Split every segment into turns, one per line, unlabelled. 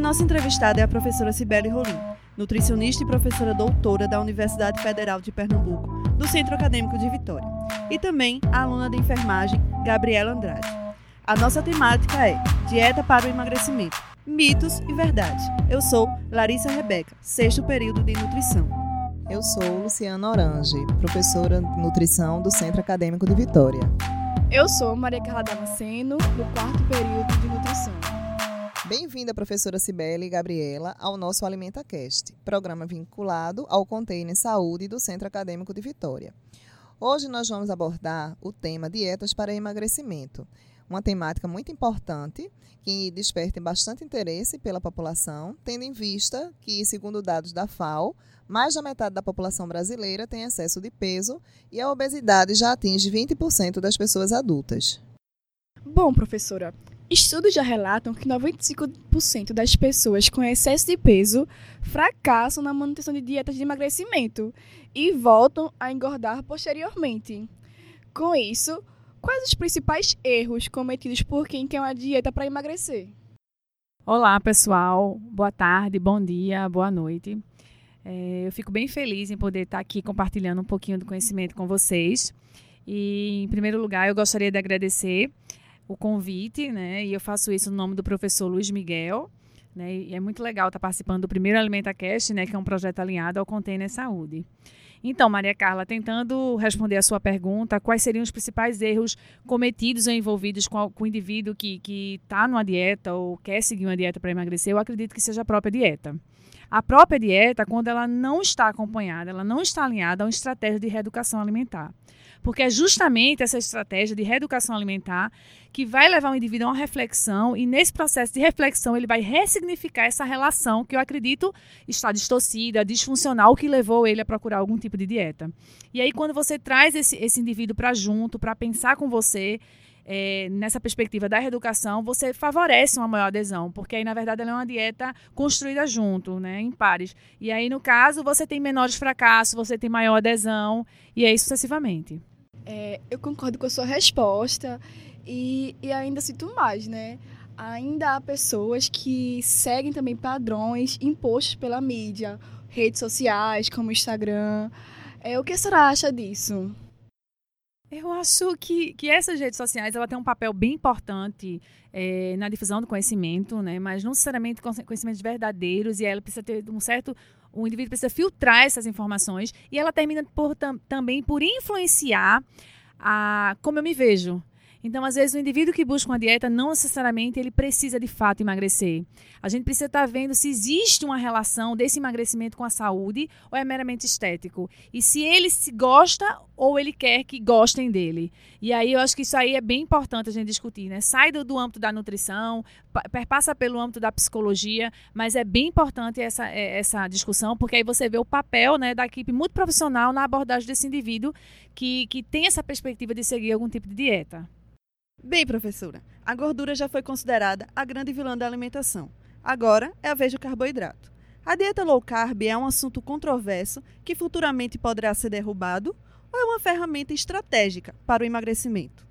A nossa entrevistada é a professora Cibele Rolim, nutricionista e professora doutora da Universidade Federal de Pernambuco, do Centro Acadêmico de Vitória, e também a aluna de enfermagem Gabriela Andrade. A nossa temática é Dieta para o Emagrecimento, Mitos e Verdades. Eu sou Larissa Rebeca, sexto período de nutrição.
Eu sou Luciana Orange, professora de nutrição do Centro Acadêmico de Vitória.
Eu sou Maria Carla Damasceno, do quarto período de nutrição.
Bem-vinda, professora Cibele e Gabriela, ao nosso AlimentaCast, programa vinculado ao Container Saúde do Centro Acadêmico de Vitória. Hoje nós vamos abordar o tema dietas para emagrecimento, uma temática muito importante que desperta bastante interesse pela população, tendo em vista que, segundo dados da FAO, mais da metade da população brasileira tem excesso de peso e a obesidade já atinge 20% das pessoas adultas.
Bom, professora, estudos já relatam que 95% das pessoas com excesso de peso fracassam na manutenção de dietas de emagrecimento e voltam a engordar posteriormente. Com isso, quais os principais erros cometidos por quem quer uma dieta para emagrecer?
Olá, pessoal. Boa tarde, bom dia, boa noite. É, eu fico bem feliz em poder estar aqui compartilhando um pouquinho do conhecimento com vocês. E, em primeiro lugar, eu gostaria de agradecer o convite, né? E eu faço isso no nome do professor Luiz Miguel. Né, e é muito legal estar participando do primeiro AlimentaCast, né, que é um projeto alinhado ao Container Saúde. Então, Maria Carla, tentando responder a sua pergunta, quais seriam os principais erros cometidos ou envolvidos com o indivíduo que está numa dieta ou quer seguir uma dieta para emagrecer? Eu acredito que seja a própria dieta. A própria dieta, quando ela não está acompanhada, ela não está alinhada a uma estratégia de reeducação alimentar. Porque é justamente essa estratégia de reeducação alimentar que vai levar o indivíduo a uma reflexão e nesse processo de reflexão ele vai ressignificar essa relação que eu acredito está distorcida, disfuncional, que levou ele a procurar algum tipo de dieta. E aí quando você traz esse, esse indivíduo para junto, para pensar com você, é, nessa perspectiva da reeducação, você favorece uma maior adesão, porque aí, na verdade, ela é uma dieta construída junto, né, em pares. E aí, no caso, você tem menores fracassos, você tem maior adesão, e aí sucessivamente.
É, eu concordo com a sua resposta e, e ainda sinto mais, né? Ainda há pessoas que seguem também padrões impostos pela mídia, redes sociais como Instagram. É, o que a senhora acha disso?
Eu acho que, que essas redes sociais ela tem um papel bem importante é, na difusão do conhecimento, né? mas não necessariamente conhecimentos verdadeiros, e ela precisa ter um certo. O indivíduo precisa filtrar essas informações e ela termina por, tam, também por influenciar a como eu me vejo. Então, às vezes, o indivíduo que busca uma dieta não necessariamente ele precisa de fato emagrecer. A gente precisa estar vendo se existe uma relação desse emagrecimento com a saúde ou é meramente estético. E se ele se gosta ou ele quer que gostem dele. E aí eu acho que isso aí é bem importante a gente discutir, né? Sai do, do âmbito da nutrição, passa pelo âmbito da psicologia, mas é bem importante essa, é, essa discussão, porque aí você vê o papel né, da equipe muito profissional na abordagem desse indivíduo que, que tem essa perspectiva de seguir algum tipo de dieta.
Bem, professora, a gordura já foi considerada a grande vilã da alimentação. Agora é a vez do carboidrato. A dieta low carb é um assunto controverso que futuramente poderá ser derrubado ou é uma ferramenta estratégica para o emagrecimento?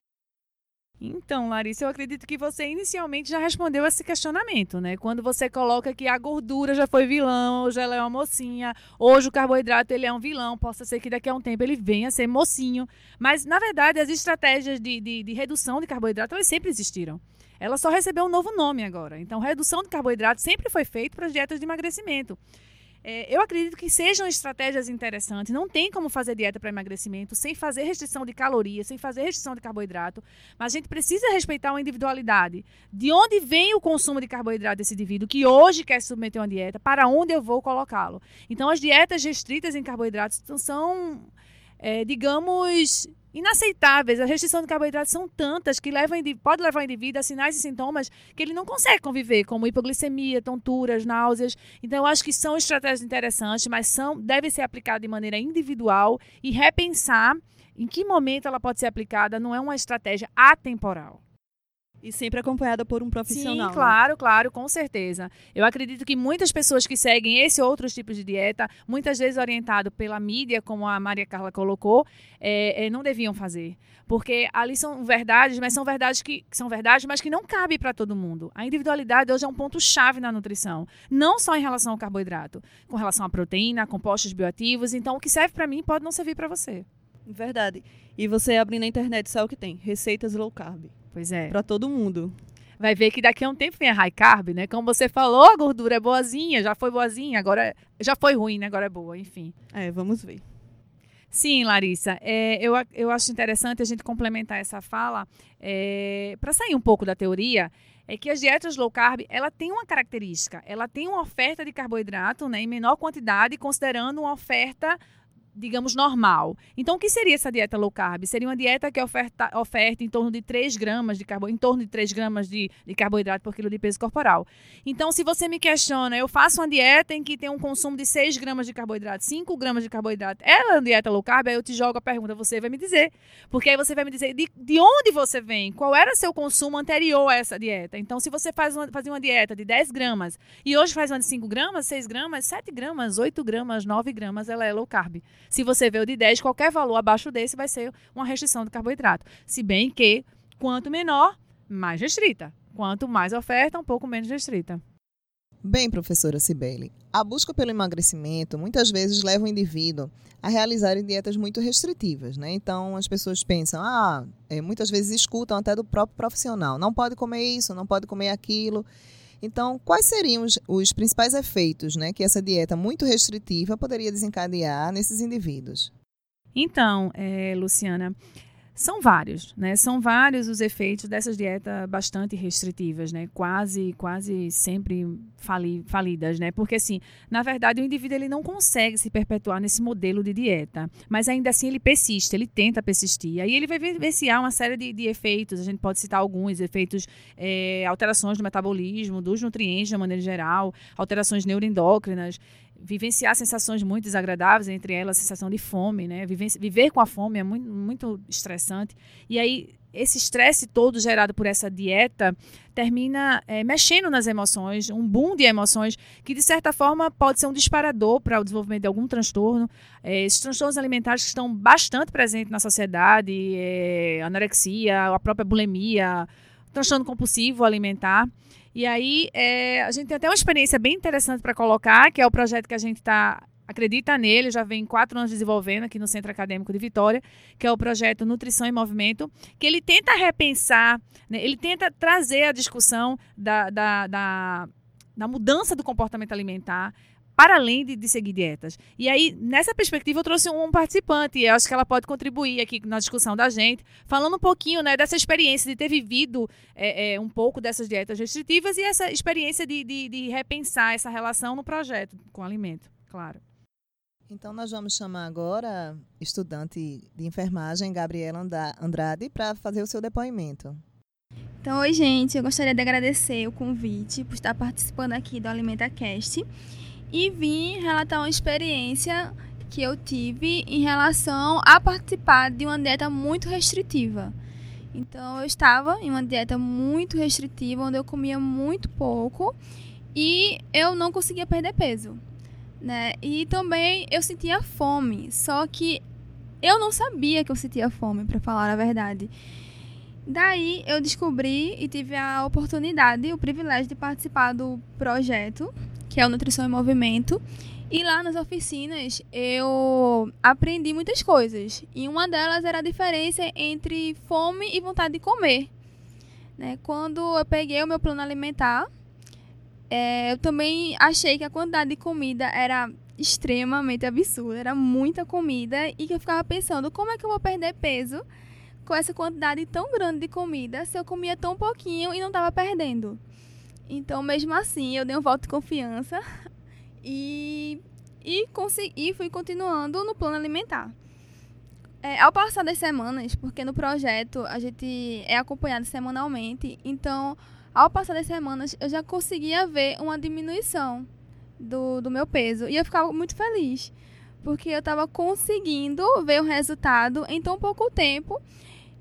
Então, Larissa, eu acredito que você inicialmente já respondeu esse questionamento, né? Quando você coloca que a gordura já foi vilão, hoje ela é uma mocinha, hoje o carboidrato ele é um vilão, possa ser que daqui a um tempo ele venha a ser mocinho. Mas, na verdade, as estratégias de, de, de redução de carboidrato, elas sempre existiram. Ela só recebeu um novo nome agora. Então, redução de carboidrato sempre foi feito para as dietas de emagrecimento. É, eu acredito que sejam estratégias interessantes. Não tem como fazer dieta para emagrecimento sem fazer restrição de calorias, sem fazer restrição de carboidrato. Mas a gente precisa respeitar uma individualidade. De onde vem o consumo de carboidrato desse indivíduo que hoje quer submeter uma dieta? Para onde eu vou colocá-lo? Então, as dietas restritas em carboidratos são é, digamos, inaceitáveis. A restrição de carboidratos são tantas que levam, pode levar o indivíduo a sinais e sintomas que ele não consegue conviver, como hipoglicemia, tonturas, náuseas. Então, eu acho que são estratégias interessantes, mas são devem ser aplicadas de maneira individual e repensar em que momento ela pode ser aplicada. Não é uma estratégia atemporal.
E sempre acompanhada por um profissional.
Sim, claro, né? claro, com certeza. Eu acredito que muitas pessoas que seguem esse outros tipos de dieta, muitas vezes orientado pela mídia, como a Maria Carla colocou, é, é, não deviam fazer. Porque ali são verdades, mas são verdades que, que são verdades, mas que não cabe para todo mundo. A individualidade hoje é um ponto-chave na nutrição. Não só em relação ao carboidrato, com relação à proteína, a compostos bioativos. Então, o que serve para mim pode não servir para você.
Verdade. E você abre na internet, sabe o que tem? Receitas low carb.
Pois é.
Para todo mundo.
Vai ver que daqui a um tempo vem a high carb, né? Como você falou, a gordura é boazinha, já foi boazinha, agora já foi ruim, né? Agora é boa, enfim.
É, vamos ver.
Sim, Larissa, é, eu, eu acho interessante a gente complementar essa fala é, para sair um pouco da teoria. É que as dietas low carb, ela tem uma característica, ela tem uma oferta de carboidrato né, em menor quantidade, considerando uma oferta digamos, normal. Então, o que seria essa dieta low carb? Seria uma dieta que oferta, oferta em torno de 3 gramas de carboidrato, em torno de 3 gramas de, de carboidrato por quilo de peso corporal. Então, se você me questiona, eu faço uma dieta em que tem um consumo de 6 gramas de carboidrato, 5 gramas de carboidrato, ela é uma dieta low carb? Aí eu te jogo a pergunta, você vai me dizer. Porque aí você vai me dizer de, de onde você vem, qual era seu consumo anterior a essa dieta. Então, se você faz uma, fazia uma dieta de 10 gramas e hoje faz uma de 5 gramas, 6 gramas, 7 gramas, 8 gramas, 9 gramas, ela é low carb. Se você vê o de 10, qualquer valor abaixo desse vai ser uma restrição de carboidrato. Se bem que, quanto menor, mais restrita. Quanto mais oferta, um pouco menos restrita.
Bem, professora Cibele, a busca pelo emagrecimento muitas vezes leva o indivíduo a realizar dietas muito restritivas, né? Então as pessoas pensam, ah, é, muitas vezes escutam até do próprio profissional, não pode comer isso, não pode comer aquilo. Então, quais seriam os, os principais efeitos né, que essa dieta muito restritiva poderia desencadear nesses indivíduos?
Então, é, Luciana, são vários, né? São vários os efeitos dessas dietas bastante restritivas, né? Quase, quase sempre fali, falidas, né? Porque assim, na verdade, o indivíduo ele não consegue se perpetuar nesse modelo de dieta, mas ainda assim ele persiste, ele tenta persistir. Aí ele vai vivenciar uma série de, de efeitos. A gente pode citar alguns efeitos, é, alterações do metabolismo, dos nutrientes de maneira geral, alterações neuroendócrinas vivenciar sensações muito desagradáveis, entre elas a sensação de fome, né? Viver, com a fome é muito, muito estressante. E aí, esse estresse todo gerado por essa dieta termina é, mexendo nas emoções, um boom de emoções que, de certa forma, pode ser um disparador para o desenvolvimento de algum transtorno. É, esses transtornos alimentares que estão bastante presentes na sociedade, é, anorexia, a própria bulimia, transtorno compulsivo alimentar. E aí, é, a gente tem até uma experiência bem interessante para colocar, que é o projeto que a gente está acredita nele, já vem quatro anos desenvolvendo aqui no Centro Acadêmico de Vitória, que é o projeto Nutrição em Movimento, que ele tenta repensar, né, ele tenta trazer a discussão da, da, da, da mudança do comportamento alimentar para além de, de, seguir dietas. E aí, nessa perspectiva, eu trouxe um participante, e eu acho que ela pode contribuir aqui na discussão da gente, falando um pouquinho né, dessa experiência de ter vivido é, é, um pouco dessas dietas restritivas e essa experiência de, de, de repensar essa relação no projeto com o alimento, claro.
Então, nós vamos chamar agora estudante de enfermagem, Gabriela Andrade, para fazer o seu depoimento.
Então, oi, gente. Eu gostaria de agradecer o convite por estar participando aqui do AlimentaCast e vim relatar uma experiência que eu tive em relação a participar de uma dieta muito restritiva. Então eu estava em uma dieta muito restritiva, onde eu comia muito pouco e eu não conseguia perder peso, né? E também eu sentia fome, só que eu não sabia que eu sentia fome, para falar a verdade. Daí eu descobri e tive a oportunidade, o privilégio de participar do projeto que é o Nutrição em Movimento. E lá nas oficinas eu aprendi muitas coisas. E uma delas era a diferença entre fome e vontade de comer. Né? Quando eu peguei o meu plano alimentar, é, eu também achei que a quantidade de comida era extremamente absurda. Era muita comida e que eu ficava pensando como é que eu vou perder peso com essa quantidade tão grande de comida se eu comia tão pouquinho e não estava perdendo. Então, mesmo assim, eu dei um voto de confiança e, e, consegui, fui continuando no plano alimentar. É, ao passar das semanas, porque no projeto a gente é acompanhado semanalmente, então ao passar das semanas eu já conseguia ver uma diminuição do, do meu peso e eu ficava muito feliz, porque eu estava conseguindo ver o resultado em tão pouco tempo,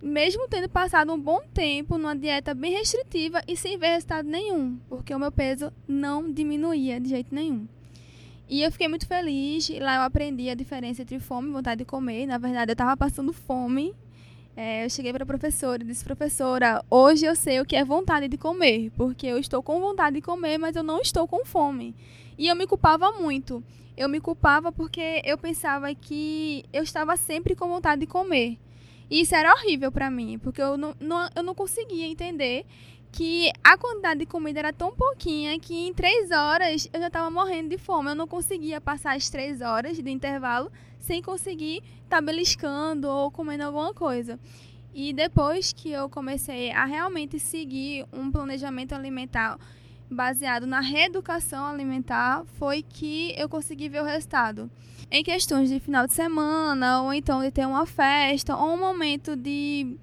mesmo tendo passado um bom tempo numa dieta bem restritiva e sem ver resultado nenhum, porque o meu peso não diminuía de jeito nenhum. E eu fiquei muito feliz. Lá eu aprendi a diferença entre fome e vontade de comer. Na verdade, eu estava passando fome. É, eu cheguei para a professora e disse: Professora, hoje eu sei o que é vontade de comer, porque eu estou com vontade de comer, mas eu não estou com fome. E eu me culpava muito. Eu me culpava porque eu pensava que eu estava sempre com vontade de comer. E isso era horrível para mim, porque eu não, não, eu não conseguia entender que a quantidade de comida era tão pouquinha que em três horas eu já estava morrendo de fome. Eu não conseguia passar as três horas de intervalo sem conseguir estar tá beliscando ou comendo alguma coisa. E depois que eu comecei a realmente seguir um planejamento alimentar baseado na reeducação alimentar, foi que eu consegui ver o resultado. Em questões de final de semana, ou então de ter uma festa, ou um momento de,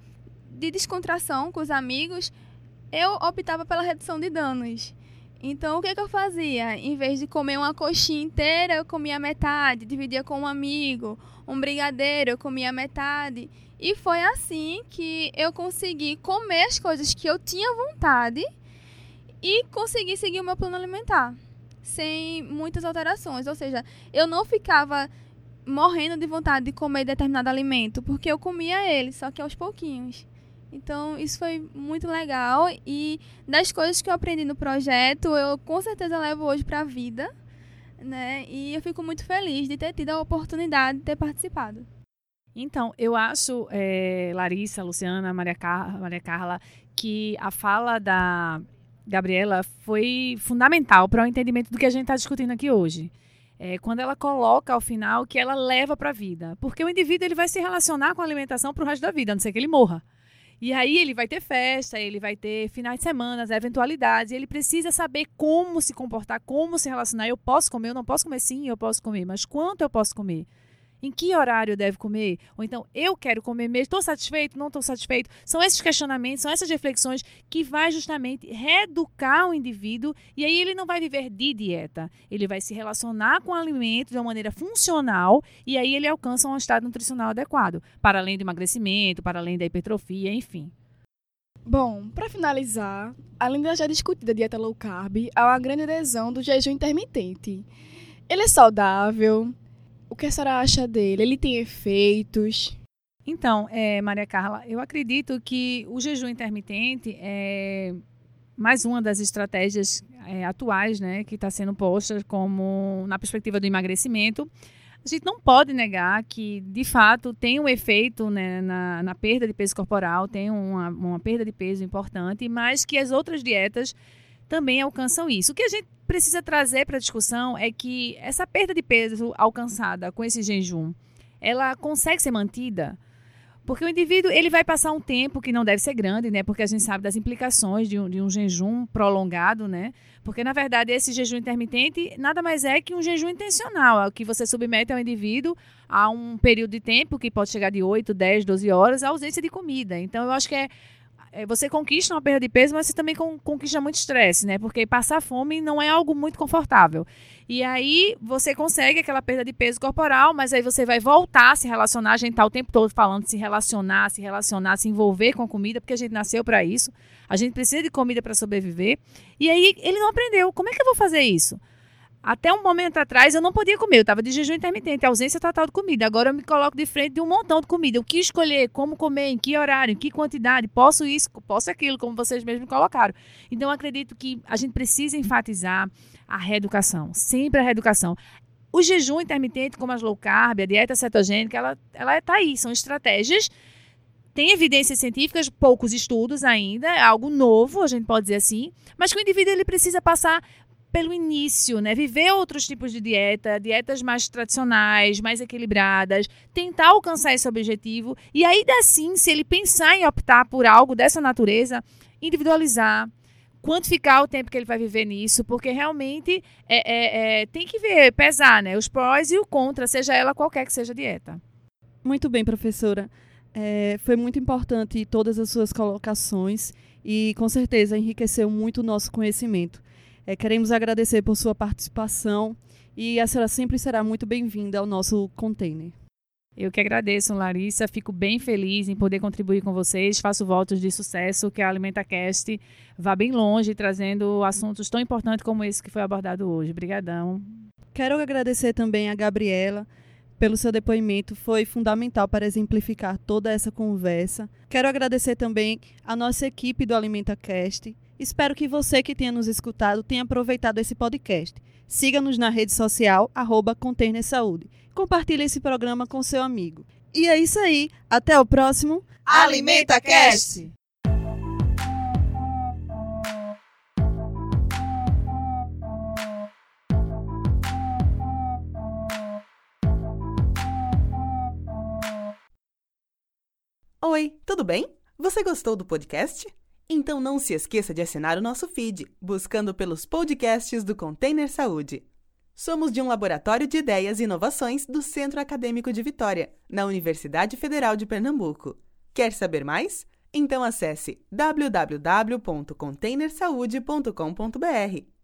de descontração com os amigos, eu optava pela redução de danos. Então, o que, que, eu fazia? Em vez de comer uma coxinha inteira, eu comia metade, dividia com um amigo. Um brigadeiro, eu comia metade. E foi assim que eu consegui comer as coisas que eu tinha vontade e consegui seguir o meu plano alimentar, sem muitas alterações. Ou seja, eu não ficava morrendo de vontade de comer determinado alimento, porque eu comia ele, só que aos pouquinhos. Então, isso foi muito legal e das coisas que eu aprendi no projeto, eu com certeza levo hoje para a vida, né? E eu fico muito feliz de ter tido a oportunidade de ter participado.
Então, eu acho, é, Larissa, Luciana, Maria, Car Maria Carla, que a fala da Gabriela foi fundamental para o entendimento do que a gente está discutindo aqui hoje. É, quando ela coloca ao final que ela leva para a vida. Porque o indivíduo ele vai se relacionar com a alimentação para o resto da vida, a não ser que ele morra. E aí ele vai ter festa, ele vai ter finais de semana, eventualidades, ele precisa saber como se comportar, como se relacionar. Eu posso comer, eu não posso comer sim, eu posso comer, mas quanto eu posso comer? Em que horário deve comer? Ou então, eu quero comer mesmo, estou satisfeito, não estou satisfeito? São esses questionamentos, são essas reflexões que vai justamente reeducar o indivíduo e aí ele não vai viver de dieta. Ele vai se relacionar com o alimento de uma maneira funcional e aí ele alcança um estado nutricional adequado, para além do emagrecimento, para além da hipertrofia, enfim.
Bom, para finalizar, além da já discutida dieta low carb, há uma grande adesão do jejum intermitente. Ele é saudável, o que a senhora acha dele? Ele tem efeitos?
Então, é, Maria Carla, eu acredito que o jejum intermitente é mais uma das estratégias é, atuais né, que está sendo posta como na perspectiva do emagrecimento. A gente não pode negar que, de fato, tem um efeito né, na, na, perda de peso corporal, tem uma, uma perda de peso importante, mas que as outras dietas também alcançam isso. O que a gente precisa trazer para a discussão é que essa perda de peso alcançada com esse jejum, ela consegue ser mantida? Porque o indivíduo ele vai passar um tempo que não deve ser grande, né? Porque a gente sabe das implicações de um, de um jejum prolongado, né? Porque, na verdade, esse jejum intermitente nada mais é que um jejum intencional, que você submete ao indivíduo a um período de tempo que pode chegar de 8, 10, 12 horas, a ausência de comida. Então, eu acho que é, você conquista uma perda de peso, mas você também conquista muito estresse, né? Porque passar fome não é algo muito confortável. E aí você consegue aquela perda de peso corporal, mas aí você vai voltar a se relacionar. A gente tá o tempo todo falando de se relacionar, se relacionar, se envolver com a comida, porque a gente nasceu para isso. A gente precisa de comida para sobreviver. E aí ele não aprendeu. Como é que eu vou fazer isso? Até um momento atrás eu não podia comer, eu estava de jejum intermitente, ausência total de comida. Agora eu me coloco de frente de um montão de comida. O que escolher, como comer, em que horário, em que quantidade, posso isso, posso aquilo, como vocês mesmos colocaram. Então acredito que a gente precisa enfatizar a reeducação, sempre a reeducação. O jejum intermitente, como as low carb, a dieta cetogênica, ela ela está aí, são estratégias tem evidências científicas, poucos estudos ainda, é algo novo, a gente pode dizer assim, mas que o indivíduo ele precisa passar pelo início, né? Viver outros tipos de dieta, dietas mais tradicionais, mais equilibradas, tentar alcançar esse objetivo e aí sim, se ele pensar em optar por algo dessa natureza, individualizar, quantificar o tempo que ele vai viver nisso, porque realmente é, é, é, tem que ver, pesar, né? Os prós e o contra, seja ela qualquer que seja a dieta.
Muito bem, professora. É, foi muito importante todas as suas colocações e, com certeza, enriqueceu muito o nosso conhecimento. É, queremos agradecer por sua participação e a senhora sempre será muito bem-vinda ao nosso container.
Eu que agradeço, Larissa. Fico bem feliz em poder contribuir com vocês. Faço votos de sucesso, que a AlimentaCast vá bem longe, trazendo assuntos tão importantes como esse que foi abordado hoje. Obrigadão.
Quero agradecer também a Gabriela pelo seu depoimento, foi fundamental para exemplificar toda essa conversa. Quero agradecer também a nossa equipe do AlimentaCast. Espero que você que tenha nos escutado tenha aproveitado esse podcast. Siga-nos na rede social, arroba Container Saúde. Compartilhe esse programa com seu amigo. E é isso aí. Até o próximo
Alimenta Cast!
Oi, tudo bem? Você gostou do podcast? Então não se esqueça de assinar o nosso feed, buscando pelos podcasts do Container Saúde. Somos de um laboratório de ideias e inovações do Centro Acadêmico de Vitória, na Universidade Federal de Pernambuco. Quer saber mais? Então acesse www.containersaude.com.br.